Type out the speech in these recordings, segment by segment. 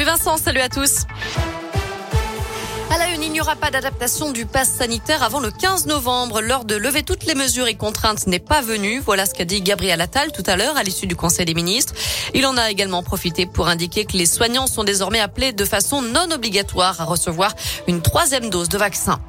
Salut Vincent, salut à tous. À la il n'y aura pas d'adaptation du pass sanitaire avant le 15 novembre. L'heure de lever toutes les mesures et contraintes n'est pas venue. Voilà ce qu'a dit Gabriel Attal tout à l'heure à l'issue du Conseil des ministres. Il en a également profité pour indiquer que les soignants sont désormais appelés de façon non obligatoire à recevoir une troisième dose de vaccin.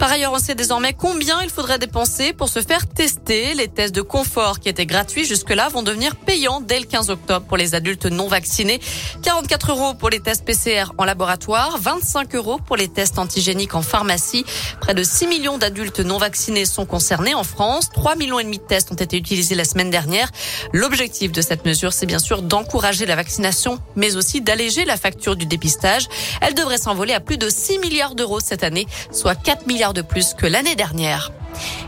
Par ailleurs, on sait désormais combien il faudrait dépenser pour se faire tester. Les tests de confort qui étaient gratuits jusque-là vont devenir payants dès le 15 octobre pour les adultes non vaccinés. 44 euros pour les tests PCR en laboratoire, 25 euros pour les tests antigéniques en pharmacie. Près de 6 millions d'adultes non vaccinés sont concernés en France. 3 millions et demi de tests ont été utilisés la semaine dernière. L'objectif de cette mesure, c'est bien sûr d'encourager la vaccination, mais aussi d'alléger la facture du dépistage. Elle devrait s'envoler à plus de 6 milliards d'euros cette année, soit 4 milliards de plus que l'année dernière.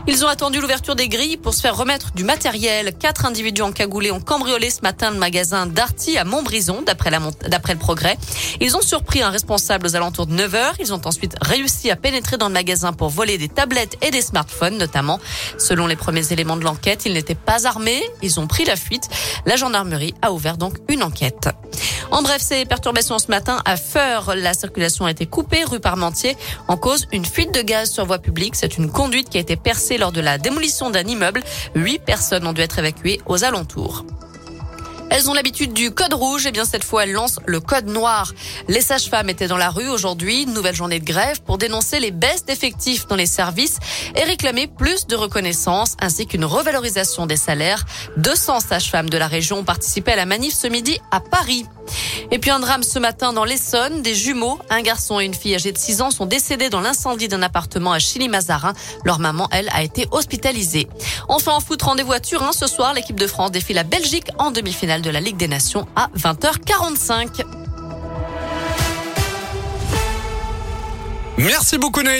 Ils ont attendu l'ouverture des grilles pour se faire remettre du matériel. Quatre individus encagoulés ont cambriolé ce matin le magasin Darty à Montbrison, d'après le progrès. Ils ont surpris un responsable aux alentours de 9 heures. Ils ont ensuite réussi à pénétrer dans le magasin pour voler des tablettes et des smartphones, notamment. Selon les premiers éléments de l'enquête, ils n'étaient pas armés. Ils ont pris la fuite. La gendarmerie a ouvert donc une enquête. En bref, ces perturbations ce matin à Feur, la circulation a été coupée rue Parmentier en cause une fuite de gaz sur voie publique. C'est une conduite qui a été percée lors de la démolition d'un immeuble. Huit personnes ont dû être évacuées aux alentours. Elles ont l'habitude du code rouge. Et eh bien, cette fois, elles lancent le code noir. Les sages-femmes étaient dans la rue aujourd'hui. Nouvelle journée de grève pour dénoncer les baisses d'effectifs dans les services et réclamer plus de reconnaissance ainsi qu'une revalorisation des salaires. 200 sages-femmes de la région ont participé à la manif ce midi à Paris. Et puis un drame ce matin dans l'Essonne. Des jumeaux, un garçon et une fille âgée de 6 ans sont décédés dans l'incendie d'un appartement à Chili-Mazarin. Leur maman, elle, a été hospitalisée. Enfin en foot, rendez-vous à Turin ce soir. L'équipe de France défie la Belgique en demi-finale de la Ligue des Nations à 20h45. Merci beaucoup Naï.